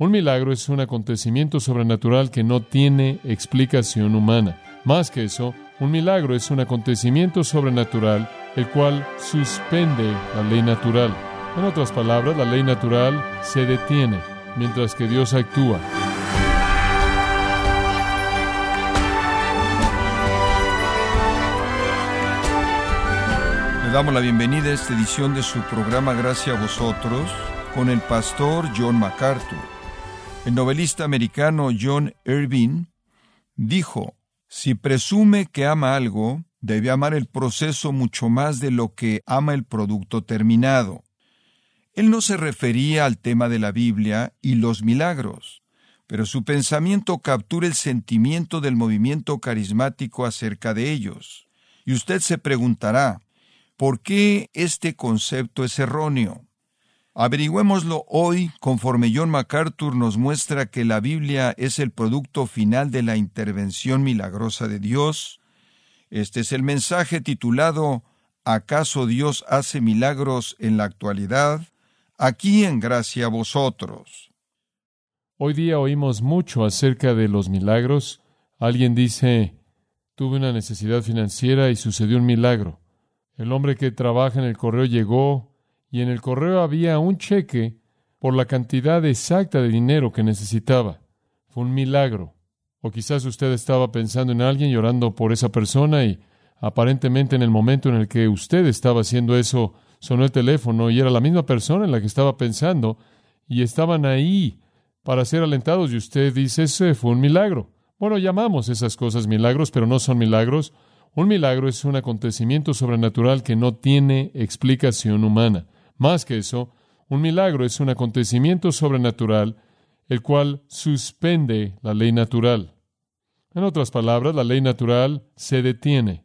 Un milagro es un acontecimiento sobrenatural que no tiene explicación humana. Más que eso, un milagro es un acontecimiento sobrenatural el cual suspende la ley natural. En otras palabras, la ley natural se detiene mientras que Dios actúa. Le damos la bienvenida a esta edición de su programa Gracias a vosotros con el pastor John MacArthur. El novelista americano John Irving dijo, si presume que ama algo, debe amar el proceso mucho más de lo que ama el producto terminado. Él no se refería al tema de la Biblia y los milagros, pero su pensamiento captura el sentimiento del movimiento carismático acerca de ellos. Y usted se preguntará, ¿por qué este concepto es erróneo? Averigüémoslo hoy conforme John MacArthur nos muestra que la Biblia es el producto final de la intervención milagrosa de Dios. Este es el mensaje titulado ¿Acaso Dios hace milagros en la actualidad? Aquí en gracia a vosotros. Hoy día oímos mucho acerca de los milagros. Alguien dice, tuve una necesidad financiera y sucedió un milagro. El hombre que trabaja en el correo llegó y en el correo había un cheque por la cantidad exacta de dinero que necesitaba. Fue un milagro. O quizás usted estaba pensando en alguien llorando por esa persona y aparentemente en el momento en el que usted estaba haciendo eso, sonó el teléfono y era la misma persona en la que estaba pensando y estaban ahí para ser alentados y usted dice, ese fue un milagro. Bueno, llamamos esas cosas milagros, pero no son milagros. Un milagro es un acontecimiento sobrenatural que no tiene explicación humana. Más que eso, un milagro es un acontecimiento sobrenatural el cual suspende la ley natural. En otras palabras, la ley natural se detiene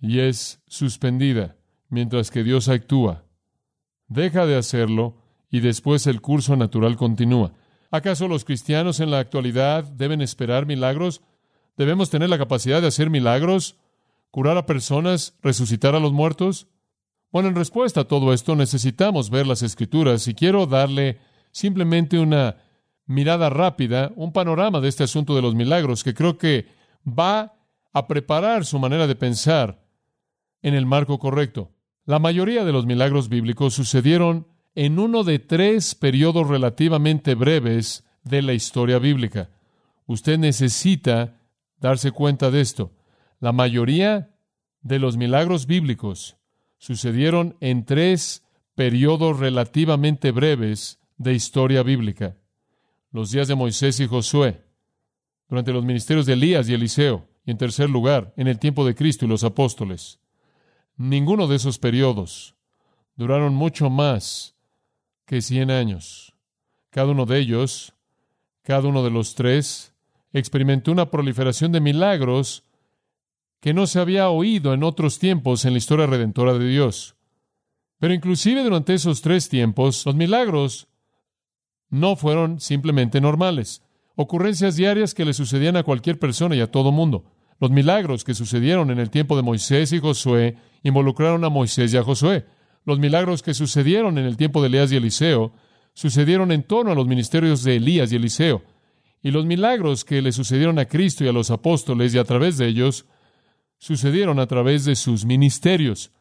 y es suspendida mientras que Dios actúa. Deja de hacerlo y después el curso natural continúa. ¿Acaso los cristianos en la actualidad deben esperar milagros? ¿Debemos tener la capacidad de hacer milagros? ¿Curar a personas? ¿Resucitar a los muertos? Bueno, en respuesta a todo esto necesitamos ver las escrituras y quiero darle simplemente una mirada rápida, un panorama de este asunto de los milagros que creo que va a preparar su manera de pensar en el marco correcto. La mayoría de los milagros bíblicos sucedieron en uno de tres periodos relativamente breves de la historia bíblica. Usted necesita darse cuenta de esto. La mayoría de los milagros bíblicos sucedieron en tres periodos relativamente breves de historia bíblica. Los días de Moisés y Josué, durante los ministerios de Elías y Eliseo, y en tercer lugar, en el tiempo de Cristo y los apóstoles. Ninguno de esos periodos duraron mucho más que cien años. Cada uno de ellos, cada uno de los tres, experimentó una proliferación de milagros que no se había oído en otros tiempos en la historia redentora de Dios. Pero inclusive durante esos tres tiempos, los milagros no fueron simplemente normales, ocurrencias diarias que le sucedían a cualquier persona y a todo mundo. Los milagros que sucedieron en el tiempo de Moisés y Josué involucraron a Moisés y a Josué. Los milagros que sucedieron en el tiempo de Elías y Eliseo sucedieron en torno a los ministerios de Elías y Eliseo. Y los milagros que le sucedieron a Cristo y a los apóstoles y a través de ellos sucedieron a través de sus ministerios.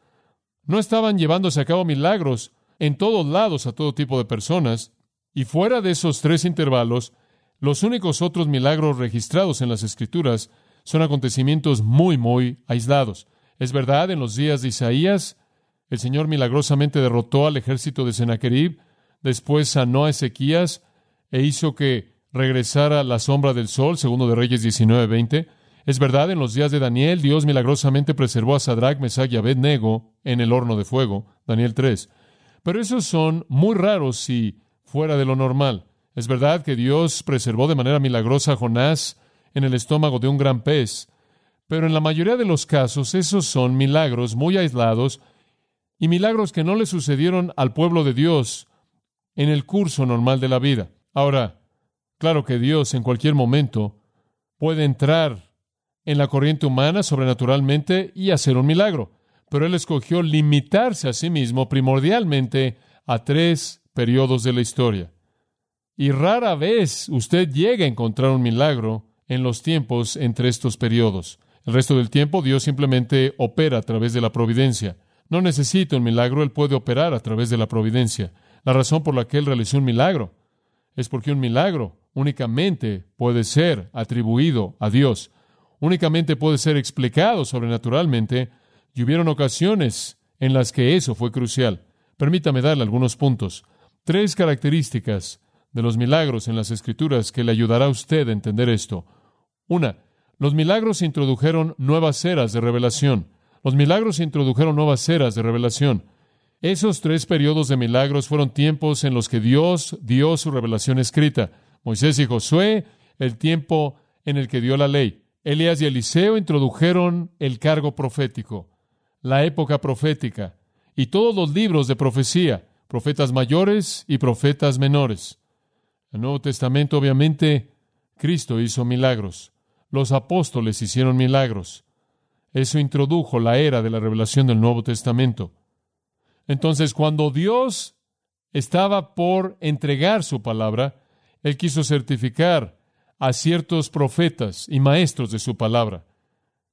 No estaban llevándose a cabo milagros en todos lados a todo tipo de personas, y fuera de esos tres intervalos, los únicos otros milagros registrados en las Escrituras son acontecimientos muy, muy aislados. Es verdad, en los días de Isaías, el Señor milagrosamente derrotó al ejército de Sennacherib, después sanó a Ezequías e hizo que regresara la sombra del sol, segundo de Reyes 19:20. Es verdad, en los días de Daniel, Dios milagrosamente preservó a Sadrach, Mesach y Abednego en el horno de fuego, Daniel 3. Pero esos son muy raros y fuera de lo normal. Es verdad que Dios preservó de manera milagrosa a Jonás en el estómago de un gran pez, pero en la mayoría de los casos esos son milagros muy aislados y milagros que no le sucedieron al pueblo de Dios en el curso normal de la vida. Ahora, claro que Dios en cualquier momento puede entrar en la corriente humana sobrenaturalmente y hacer un milagro. Pero él escogió limitarse a sí mismo primordialmente a tres periodos de la historia. Y rara vez usted llega a encontrar un milagro en los tiempos entre estos periodos. El resto del tiempo Dios simplemente opera a través de la providencia. No necesita un milagro, Él puede operar a través de la providencia. La razón por la que Él realizó un milagro es porque un milagro únicamente puede ser atribuido a Dios, únicamente puede ser explicado sobrenaturalmente, y hubieron ocasiones en las que eso fue crucial. Permítame darle algunos puntos. Tres características de los milagros en las Escrituras que le ayudará a usted a entender esto. Una, los milagros introdujeron nuevas eras de revelación. Los milagros introdujeron nuevas eras de revelación. Esos tres periodos de milagros fueron tiempos en los que Dios dio su revelación escrita. Moisés y Josué, el tiempo en el que dio la ley. Elías y Eliseo introdujeron el cargo profético, la época profética, y todos los libros de profecía, profetas mayores y profetas menores. El Nuevo Testamento, obviamente, Cristo hizo milagros. Los apóstoles hicieron milagros. Eso introdujo la era de la revelación del Nuevo Testamento. Entonces, cuando Dios estaba por entregar su palabra, Él quiso certificar a ciertos profetas y maestros de su palabra,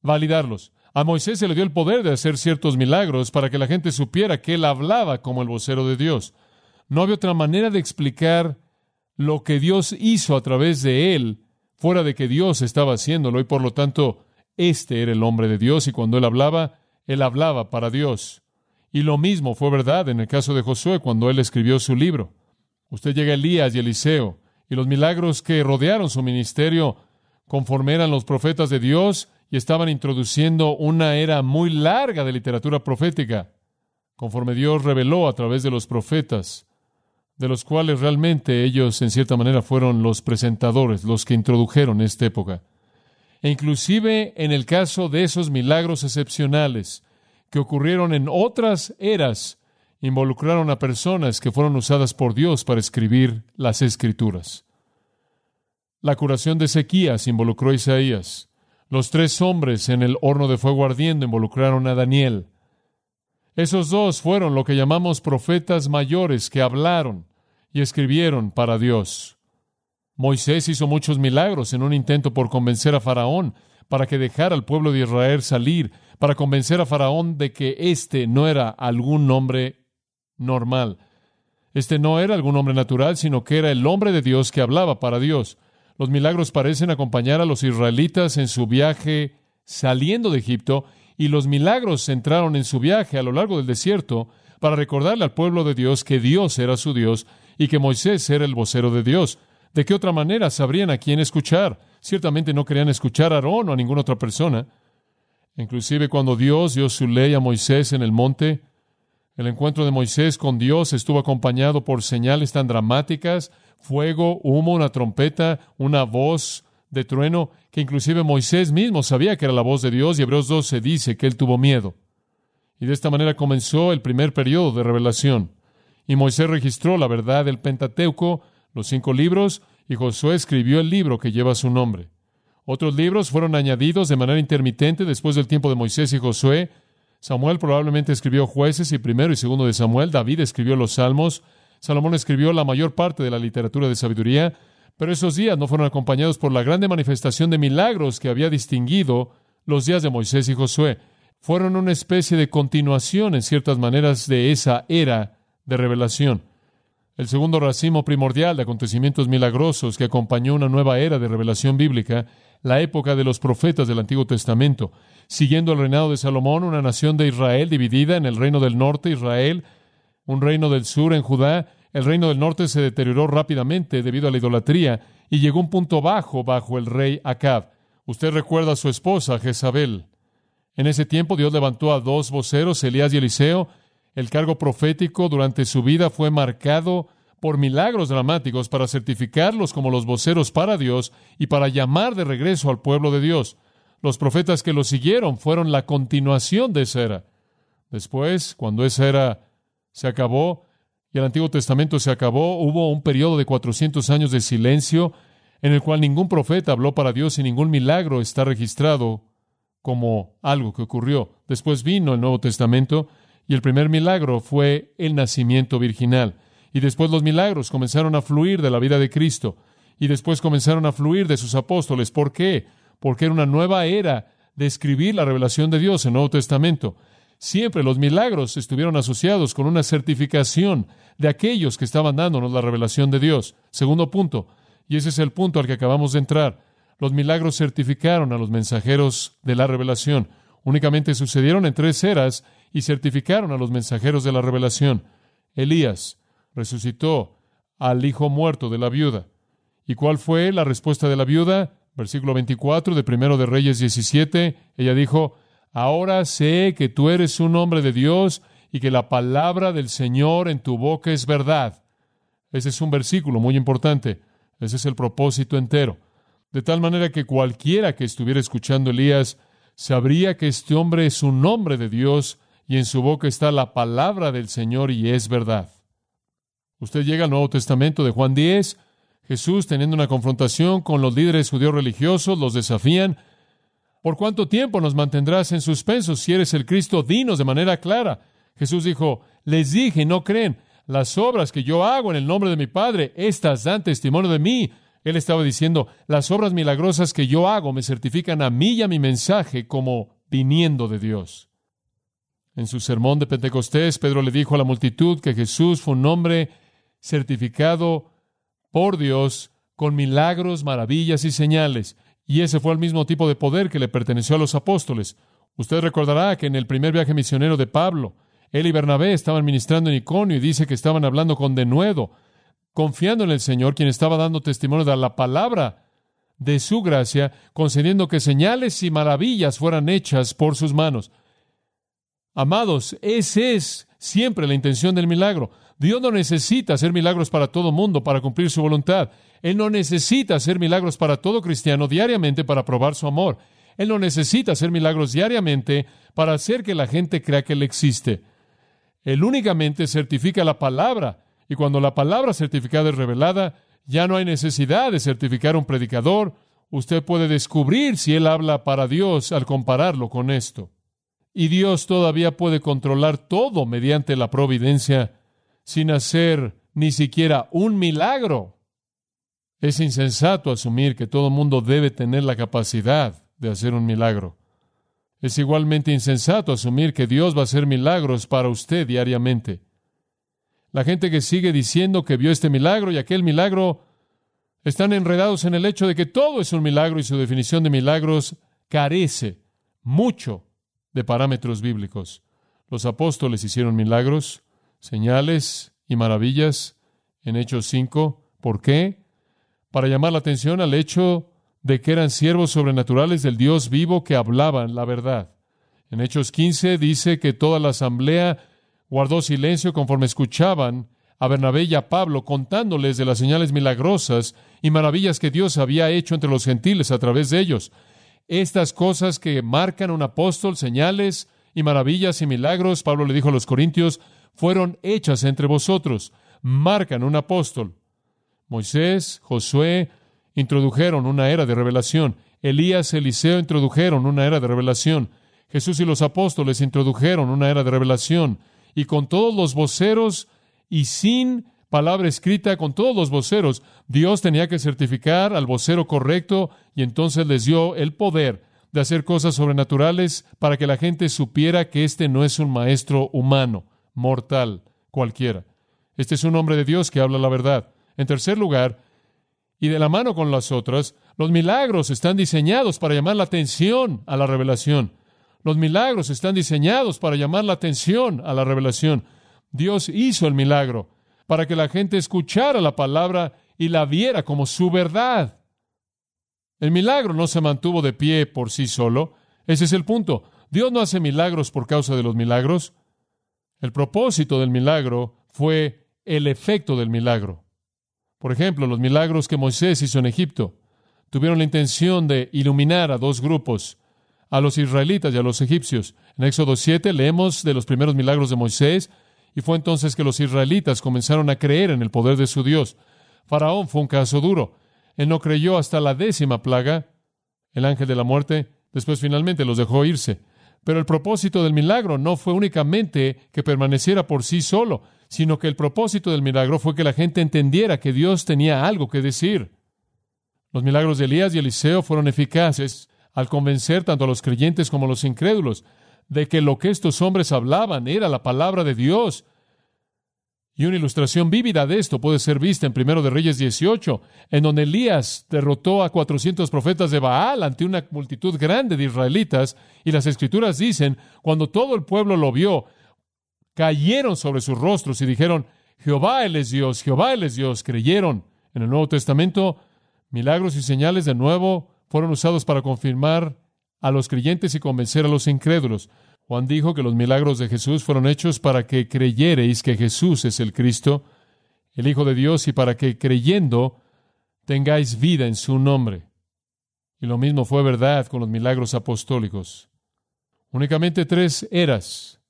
validarlos. A Moisés se le dio el poder de hacer ciertos milagros para que la gente supiera que él hablaba como el vocero de Dios. No había otra manera de explicar lo que Dios hizo a través de él, fuera de que Dios estaba haciéndolo, y por lo tanto, este era el hombre de Dios, y cuando él hablaba, él hablaba para Dios. Y lo mismo fue verdad en el caso de Josué cuando él escribió su libro. Usted llega a Elías y Eliseo, y los milagros que rodearon su ministerio, conforme eran los profetas de Dios, y estaban introduciendo una era muy larga de literatura profética, conforme Dios reveló a través de los profetas, de los cuales realmente ellos en cierta manera fueron los presentadores, los que introdujeron esta época. E inclusive en el caso de esos milagros excepcionales que ocurrieron en otras eras, involucraron a personas que fueron usadas por Dios para escribir las escrituras. La curación de Ezequías involucró a Isaías. Los tres hombres en el horno de fuego ardiendo involucraron a Daniel. Esos dos fueron lo que llamamos profetas mayores que hablaron y escribieron para Dios. Moisés hizo muchos milagros en un intento por convencer a Faraón para que dejara al pueblo de Israel salir, para convencer a Faraón de que éste no era algún hombre normal. Este no era algún hombre natural, sino que era el hombre de Dios que hablaba para Dios. Los milagros parecen acompañar a los israelitas en su viaje saliendo de Egipto, y los milagros centraron en su viaje a lo largo del desierto para recordarle al pueblo de Dios que Dios era su Dios y que Moisés era el vocero de Dios. ¿De qué otra manera sabrían a quién escuchar? Ciertamente no querían escuchar a Aarón o a ninguna otra persona. Inclusive cuando Dios dio su ley a Moisés en el monte, el encuentro de Moisés con Dios estuvo acompañado por señales tan dramáticas, fuego, humo, una trompeta, una voz de trueno, que inclusive Moisés mismo sabía que era la voz de Dios y Hebreos 12 dice que él tuvo miedo. Y de esta manera comenzó el primer periodo de revelación. Y Moisés registró la verdad del Pentateuco, los cinco libros, y Josué escribió el libro que lleva su nombre. Otros libros fueron añadidos de manera intermitente después del tiempo de Moisés y Josué, Samuel probablemente escribió jueces y primero y segundo de Samuel, David escribió los salmos, Salomón escribió la mayor parte de la literatura de sabiduría, pero esos días no fueron acompañados por la grande manifestación de milagros que había distinguido los días de Moisés y Josué. Fueron una especie de continuación en ciertas maneras de esa era de revelación. El segundo racimo primordial de acontecimientos milagrosos que acompañó una nueva era de revelación bíblica, la época de los profetas del Antiguo Testamento, siguiendo el reinado de Salomón, una nación de Israel dividida en el reino del norte, Israel, un reino del sur en Judá. El reino del norte se deterioró rápidamente debido a la idolatría y llegó un punto bajo bajo el rey Acab. Usted recuerda a su esposa Jezabel. En ese tiempo Dios levantó a dos voceros, Elías y Eliseo. El cargo profético durante su vida fue marcado por milagros dramáticos para certificarlos como los voceros para Dios y para llamar de regreso al pueblo de Dios. Los profetas que lo siguieron fueron la continuación de esa era. Después, cuando esa era se acabó y el Antiguo Testamento se acabó, hubo un periodo de 400 años de silencio en el cual ningún profeta habló para Dios y ningún milagro está registrado como algo que ocurrió. Después vino el Nuevo Testamento y el primer milagro fue el nacimiento virginal. Y después los milagros comenzaron a fluir de la vida de Cristo. Y después comenzaron a fluir de sus apóstoles. ¿Por qué? Porque era una nueva era de escribir la revelación de Dios en el Nuevo Testamento. Siempre los milagros estuvieron asociados con una certificación de aquellos que estaban dándonos la revelación de Dios. Segundo punto, y ese es el punto al que acabamos de entrar. Los milagros certificaron a los mensajeros de la revelación. Únicamente sucedieron en tres eras y certificaron a los mensajeros de la revelación. Elías resucitó al hijo muerto de la viuda. ¿Y cuál fue la respuesta de la viuda? Versículo 24 de Primero de Reyes 17. Ella dijo, Ahora sé que tú eres un hombre de Dios y que la palabra del Señor en tu boca es verdad. Ese es un versículo muy importante. Ese es el propósito entero. De tal manera que cualquiera que estuviera escuchando Elías sabría que este hombre es un hombre de Dios y en su boca está la palabra del Señor y es verdad. Usted llega al Nuevo Testamento de Juan 10, Jesús teniendo una confrontación con los líderes judíos religiosos, los desafían, ¿Por cuánto tiempo nos mantendrás en suspenso? Si eres el Cristo, dinos de manera clara. Jesús dijo, les dije, no creen, las obras que yo hago en el nombre de mi Padre, estas dan testimonio de mí. Él estaba diciendo, las obras milagrosas que yo hago me certifican a mí y a mi mensaje como viniendo de Dios. En su sermón de Pentecostés, Pedro le dijo a la multitud que Jesús fue un hombre certificado por Dios con milagros, maravillas y señales. Y ese fue el mismo tipo de poder que le perteneció a los apóstoles. Usted recordará que en el primer viaje misionero de Pablo, él y Bernabé estaban ministrando en Iconio y dice que estaban hablando con denuedo, confiando en el Señor, quien estaba dando testimonio de la palabra de su gracia, concediendo que señales y maravillas fueran hechas por sus manos. Amados, esa es siempre la intención del milagro. Dios no necesita hacer milagros para todo mundo para cumplir su voluntad. Él no necesita hacer milagros para todo cristiano diariamente para probar su amor. Él no necesita hacer milagros diariamente para hacer que la gente crea que Él existe. Él únicamente certifica la palabra, y cuando la palabra certificada es revelada, ya no hay necesidad de certificar un predicador. Usted puede descubrir si Él habla para Dios al compararlo con esto. Y Dios todavía puede controlar todo mediante la providencia sin hacer ni siquiera un milagro. Es insensato asumir que todo mundo debe tener la capacidad de hacer un milagro. Es igualmente insensato asumir que Dios va a hacer milagros para usted diariamente. La gente que sigue diciendo que vio este milagro y aquel milagro están enredados en el hecho de que todo es un milagro y su definición de milagros carece mucho de parámetros bíblicos. Los apóstoles hicieron milagros, señales y maravillas en Hechos 5. ¿Por qué? Para llamar la atención al hecho de que eran siervos sobrenaturales del Dios vivo que hablaban la verdad. En Hechos 15 dice que toda la asamblea guardó silencio conforme escuchaban a Bernabé y a Pablo contándoles de las señales milagrosas y maravillas que Dios había hecho entre los gentiles a través de ellos. Estas cosas que marcan un apóstol, señales y maravillas y milagros, Pablo le dijo a los corintios, fueron hechas entre vosotros, marcan un apóstol. Moisés, Josué introdujeron una era de revelación. Elías, Eliseo introdujeron una era de revelación. Jesús y los apóstoles introdujeron una era de revelación. Y con todos los voceros y sin palabra escrita, con todos los voceros, Dios tenía que certificar al vocero correcto y entonces les dio el poder de hacer cosas sobrenaturales para que la gente supiera que este no es un maestro humano mortal cualquiera. Este es un hombre de Dios que habla la verdad. En tercer lugar, y de la mano con las otras, los milagros están diseñados para llamar la atención a la revelación. Los milagros están diseñados para llamar la atención a la revelación. Dios hizo el milagro para que la gente escuchara la palabra y la viera como su verdad. El milagro no se mantuvo de pie por sí solo. Ese es el punto. Dios no hace milagros por causa de los milagros. El propósito del milagro fue el efecto del milagro. Por ejemplo, los milagros que Moisés hizo en Egipto tuvieron la intención de iluminar a dos grupos, a los israelitas y a los egipcios. En Éxodo 7 leemos de los primeros milagros de Moisés y fue entonces que los israelitas comenzaron a creer en el poder de su Dios. Faraón fue un caso duro. Él no creyó hasta la décima plaga, el ángel de la muerte, después finalmente los dejó irse. Pero el propósito del milagro no fue únicamente que permaneciera por sí solo, sino que el propósito del milagro fue que la gente entendiera que Dios tenía algo que decir. Los milagros de Elías y Eliseo fueron eficaces al convencer tanto a los creyentes como a los incrédulos de que lo que estos hombres hablaban era la palabra de Dios. Y una ilustración vívida de esto puede ser vista en Primero de Reyes 18, en donde Elías derrotó a 400 profetas de Baal ante una multitud grande de israelitas, y las escrituras dicen, cuando todo el pueblo lo vio, cayeron sobre sus rostros y dijeron, Jehová él es Dios, Jehová él es Dios, creyeron. En el Nuevo Testamento, milagros y señales de nuevo fueron usados para confirmar a los creyentes y convencer a los incrédulos. Juan dijo que los milagros de Jesús fueron hechos para que creyereis que Jesús es el Cristo, el Hijo de Dios, y para que creyendo tengáis vida en su nombre. Y lo mismo fue verdad con los milagros apostólicos. Únicamente tres eras,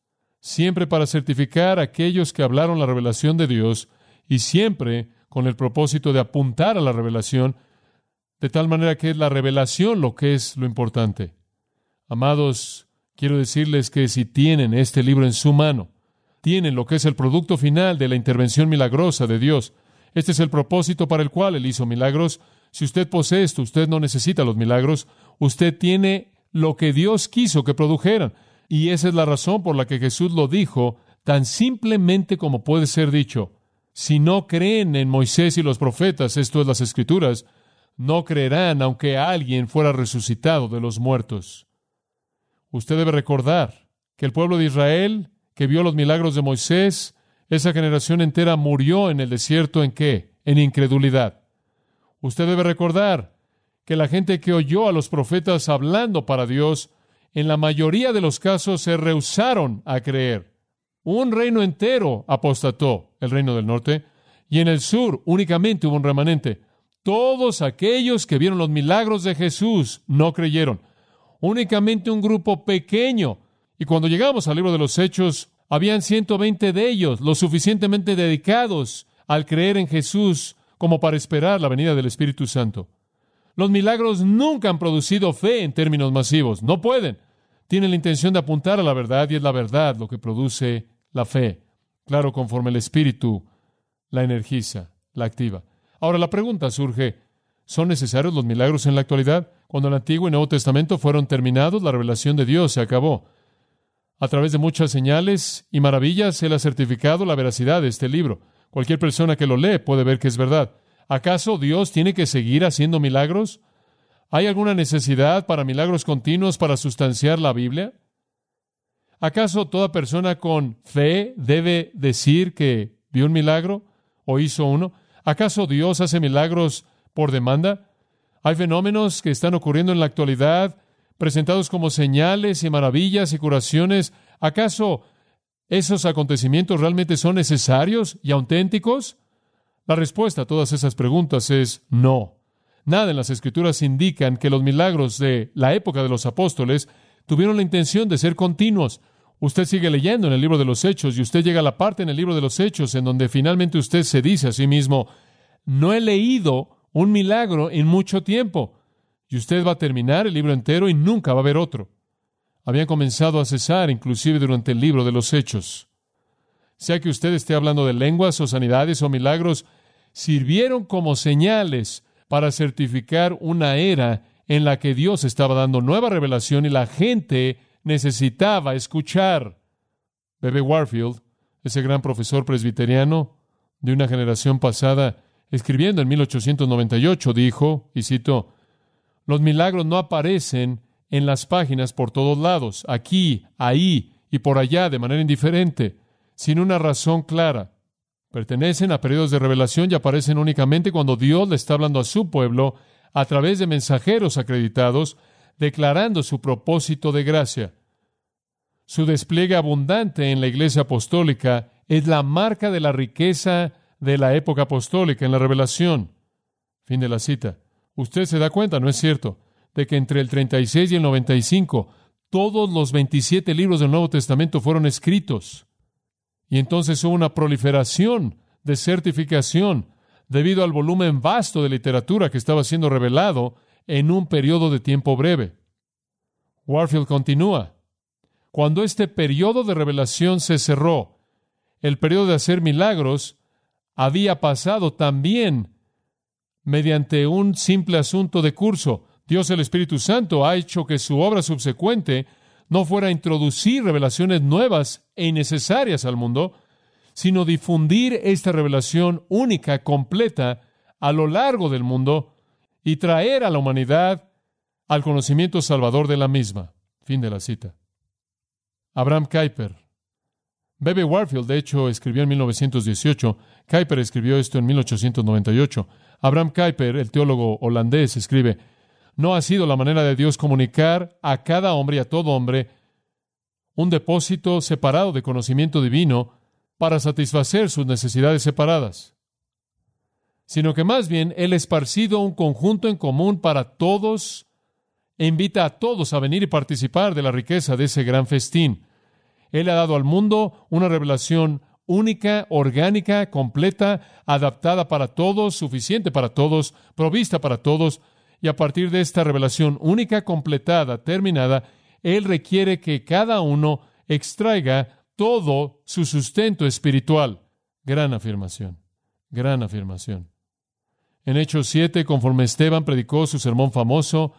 siempre para certificar a aquellos que hablaron la revelación de Dios y siempre con el propósito de apuntar a la revelación, de tal manera que es la revelación lo que es lo importante. Amados, quiero decirles que si tienen este libro en su mano, tienen lo que es el producto final de la intervención milagrosa de Dios. Este es el propósito para el cual Él hizo milagros. Si usted posee esto, usted no necesita los milagros. Usted tiene lo que Dios quiso que produjeran. Y esa es la razón por la que Jesús lo dijo tan simplemente como puede ser dicho. Si no creen en Moisés y los profetas, esto es las escrituras, no creerán aunque alguien fuera resucitado de los muertos. Usted debe recordar que el pueblo de Israel, que vio los milagros de Moisés, esa generación entera murió en el desierto en qué? En incredulidad. Usted debe recordar que la gente que oyó a los profetas hablando para Dios, en la mayoría de los casos se rehusaron a creer. Un reino entero apostató, el reino del norte, y en el sur únicamente hubo un remanente. Todos aquellos que vieron los milagros de Jesús no creyeron únicamente un grupo pequeño. Y cuando llegamos al libro de los Hechos, habían 120 de ellos, lo suficientemente dedicados al creer en Jesús como para esperar la venida del Espíritu Santo. Los milagros nunca han producido fe en términos masivos, no pueden. Tienen la intención de apuntar a la verdad y es la verdad lo que produce la fe. Claro, conforme el Espíritu la energiza, la activa. Ahora la pregunta surge, ¿son necesarios los milagros en la actualidad? Cuando el Antiguo y Nuevo Testamento fueron terminados, la revelación de Dios se acabó. A través de muchas señales y maravillas, Él ha certificado la veracidad de este libro. Cualquier persona que lo lee puede ver que es verdad. ¿Acaso Dios tiene que seguir haciendo milagros? ¿Hay alguna necesidad para milagros continuos para sustanciar la Biblia? ¿Acaso toda persona con fe debe decir que vio un milagro o hizo uno? ¿Acaso Dios hace milagros por demanda? Hay fenómenos que están ocurriendo en la actualidad, presentados como señales y maravillas y curaciones. ¿Acaso esos acontecimientos realmente son necesarios y auténticos? La respuesta a todas esas preguntas es no. Nada en las escrituras indican que los milagros de la época de los apóstoles tuvieron la intención de ser continuos. Usted sigue leyendo en el libro de los Hechos y usted llega a la parte en el libro de los Hechos en donde finalmente usted se dice a sí mismo, no he leído un milagro en mucho tiempo. Y usted va a terminar el libro entero y nunca va a haber otro. Habían comenzado a cesar inclusive durante el libro de los hechos. Sea que usted esté hablando de lenguas o sanidades o milagros, sirvieron como señales para certificar una era en la que Dios estaba dando nueva revelación y la gente necesitaba escuchar. Bebe Warfield, ese gran profesor presbiteriano de una generación pasada, escribiendo en 1898, dijo, y cito, los milagros no aparecen en las páginas por todos lados, aquí, ahí y por allá de manera indiferente, sin una razón clara. Pertenecen a periodos de revelación y aparecen únicamente cuando Dios le está hablando a su pueblo a través de mensajeros acreditados, declarando su propósito de gracia. Su despliegue abundante en la iglesia apostólica es la marca de la riqueza de la época apostólica en la revelación. Fin de la cita. Usted se da cuenta, ¿no es cierto?, de que entre el 36 y el 95 todos los 27 libros del Nuevo Testamento fueron escritos. Y entonces hubo una proliferación de certificación debido al volumen vasto de literatura que estaba siendo revelado en un periodo de tiempo breve. Warfield continúa. Cuando este periodo de revelación se cerró, el periodo de hacer milagros había pasado también mediante un simple asunto de curso. Dios el Espíritu Santo ha hecho que su obra subsecuente no fuera introducir revelaciones nuevas e innecesarias al mundo, sino difundir esta revelación única, completa, a lo largo del mundo y traer a la humanidad al conocimiento salvador de la misma. Fin de la cita. Abraham Kuyper. Bebe Warfield, de hecho, escribió en 1918. Kuyper escribió esto en 1898. Abraham Kuyper, el teólogo holandés, escribe, no ha sido la manera de Dios comunicar a cada hombre y a todo hombre un depósito separado de conocimiento divino para satisfacer sus necesidades separadas, sino que más bien Él esparcido un conjunto en común para todos e invita a todos a venir y participar de la riqueza de ese gran festín. Él ha dado al mundo una revelación única, orgánica, completa, adaptada para todos, suficiente para todos, provista para todos, y a partir de esta revelación única, completada, terminada, Él requiere que cada uno extraiga todo su sustento espiritual. Gran afirmación, gran afirmación. En Hechos 7, conforme Esteban predicó su sermón famoso,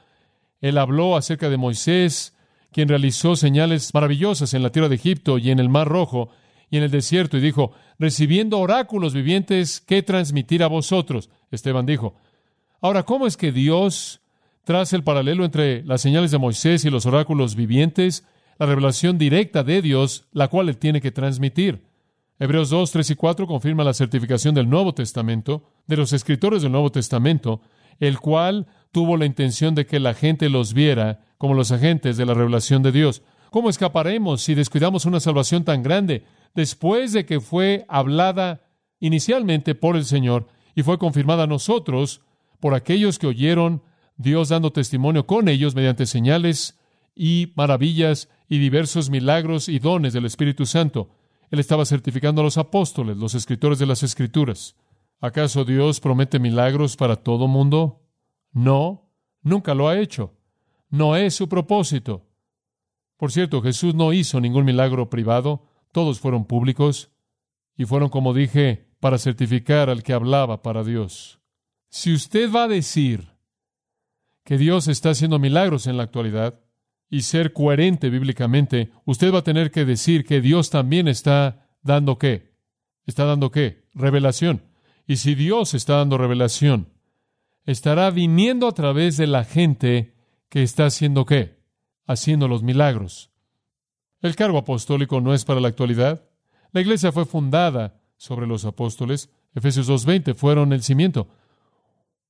él habló acerca de Moisés, quien realizó señales maravillosas en la tierra de Egipto y en el Mar Rojo y en el desierto, y dijo, recibiendo oráculos vivientes que transmitir a vosotros. Esteban dijo, Ahora, ¿cómo es que Dios traza el paralelo entre las señales de Moisés y los oráculos vivientes? La revelación directa de Dios, la cual Él tiene que transmitir. Hebreos 2, 3 y 4 confirma la certificación del Nuevo Testamento, de los escritores del Nuevo Testamento, el cual tuvo la intención de que la gente los viera como los agentes de la revelación de Dios. ¿Cómo escaparemos si descuidamos una salvación tan grande después de que fue hablada inicialmente por el Señor y fue confirmada a nosotros por aquellos que oyeron Dios dando testimonio con ellos mediante señales y maravillas y diversos milagros y dones del Espíritu Santo. Él estaba certificando a los apóstoles, los escritores de las Escrituras. ¿Acaso Dios promete milagros para todo mundo? No, nunca lo ha hecho. No es su propósito. Por cierto, Jesús no hizo ningún milagro privado, todos fueron públicos y fueron, como dije, para certificar al que hablaba para Dios. Si usted va a decir que Dios está haciendo milagros en la actualidad y ser coherente bíblicamente, usted va a tener que decir que Dios también está dando qué? ¿Está dando qué? Revelación. Y si Dios está dando revelación, estará viniendo a través de la gente que está haciendo qué? Haciendo los milagros. El cargo apostólico no es para la actualidad. La iglesia fue fundada sobre los apóstoles. Efesios 2.20 fueron el cimiento.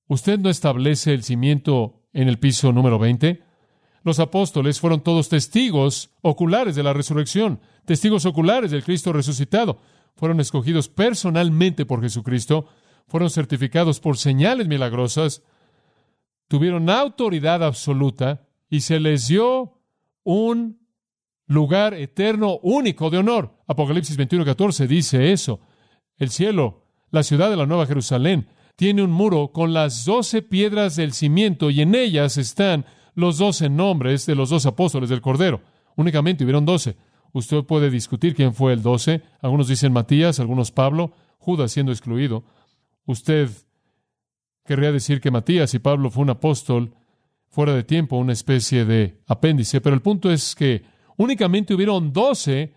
¿Usted no establece el cimiento en el piso número 20? Los apóstoles fueron todos testigos oculares de la resurrección, testigos oculares del Cristo resucitado. Fueron escogidos personalmente por Jesucristo, fueron certificados por señales milagrosas, tuvieron autoridad absoluta y se les dio un lugar eterno único de honor. Apocalipsis 21:14 dice eso. El cielo, la ciudad de la Nueva Jerusalén, tiene un muro con las doce piedras del cimiento y en ellas están los doce nombres de los dos apóstoles del Cordero. Únicamente hubieron doce. Usted puede discutir quién fue el doce. Algunos dicen Matías, algunos Pablo, Judas siendo excluido. Usted querría decir que Matías y Pablo fue un apóstol fuera de tiempo, una especie de apéndice, pero el punto es que únicamente hubieron doce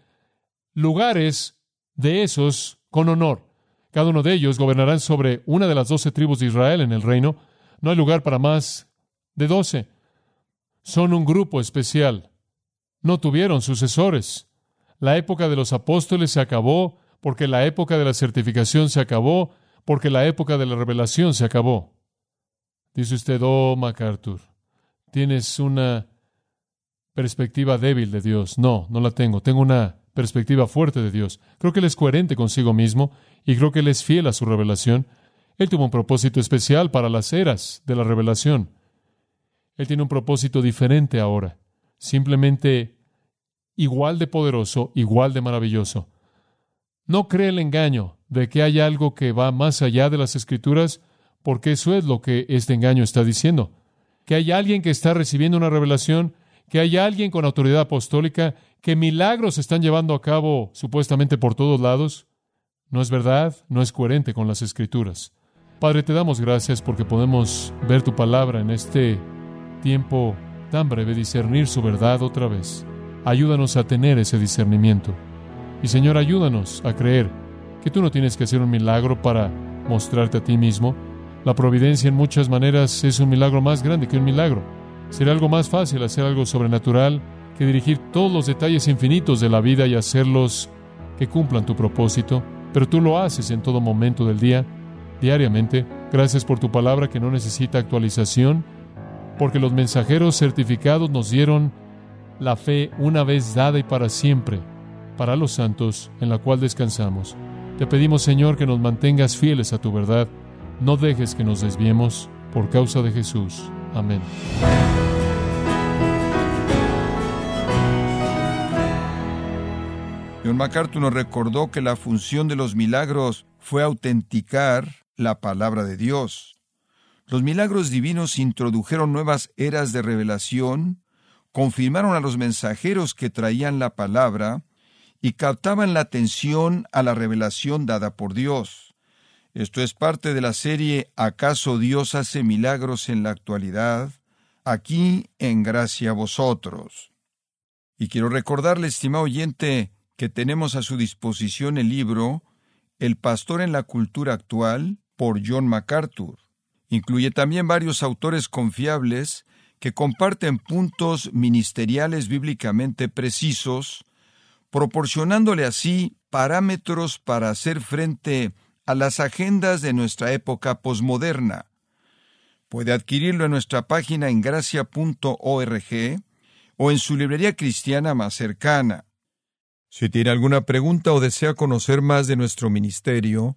lugares de esos con honor. Cada uno de ellos gobernarán sobre una de las doce tribus de Israel en el reino. No hay lugar para más de doce. Son un grupo especial. No tuvieron sucesores. La época de los apóstoles se acabó porque la época de la certificación se acabó, porque la época de la revelación se acabó. Dice usted, oh MacArthur, tienes una perspectiva débil de Dios. No, no la tengo. Tengo una perspectiva fuerte de Dios. Creo que Él es coherente consigo mismo y creo que Él es fiel a su revelación. Él tuvo un propósito especial para las eras de la revelación. Él tiene un propósito diferente ahora, simplemente igual de poderoso, igual de maravilloso. No cree el engaño de que hay algo que va más allá de las escrituras, porque eso es lo que este engaño está diciendo. Que hay alguien que está recibiendo una revelación, que hay alguien con autoridad apostólica que milagros están llevando a cabo supuestamente por todos lados, no es verdad, no es coherente con las escrituras. Padre, te damos gracias porque podemos ver tu palabra en este tiempo tan breve, discernir su verdad otra vez. Ayúdanos a tener ese discernimiento. Y Señor, ayúdanos a creer que tú no tienes que hacer un milagro para mostrarte a ti mismo. La providencia en muchas maneras es un milagro más grande que un milagro. Sería algo más fácil hacer algo sobrenatural que dirigir todos los detalles infinitos de la vida y hacerlos que cumplan tu propósito, pero tú lo haces en todo momento del día, diariamente. Gracias por tu palabra que no necesita actualización, porque los mensajeros certificados nos dieron la fe una vez dada y para siempre, para los santos, en la cual descansamos. Te pedimos, Señor, que nos mantengas fieles a tu verdad. No dejes que nos desviemos por causa de Jesús. Amén. John MacArthur nos recordó que la función de los milagros fue autenticar la palabra de Dios. Los milagros divinos introdujeron nuevas eras de revelación, confirmaron a los mensajeros que traían la palabra y captaban la atención a la revelación dada por Dios. Esto es parte de la serie ¿Acaso Dios hace milagros en la actualidad? Aquí en gracia a vosotros. Y quiero recordarle, estimado oyente, que tenemos a su disposición el libro El pastor en la cultura actual por John MacArthur. Incluye también varios autores confiables que comparten puntos ministeriales bíblicamente precisos proporcionándole así parámetros para hacer frente a las agendas de nuestra época posmoderna. Puede adquirirlo en nuestra página en gracia.org o en su librería cristiana más cercana. Si tiene alguna pregunta o desea conocer más de nuestro ministerio,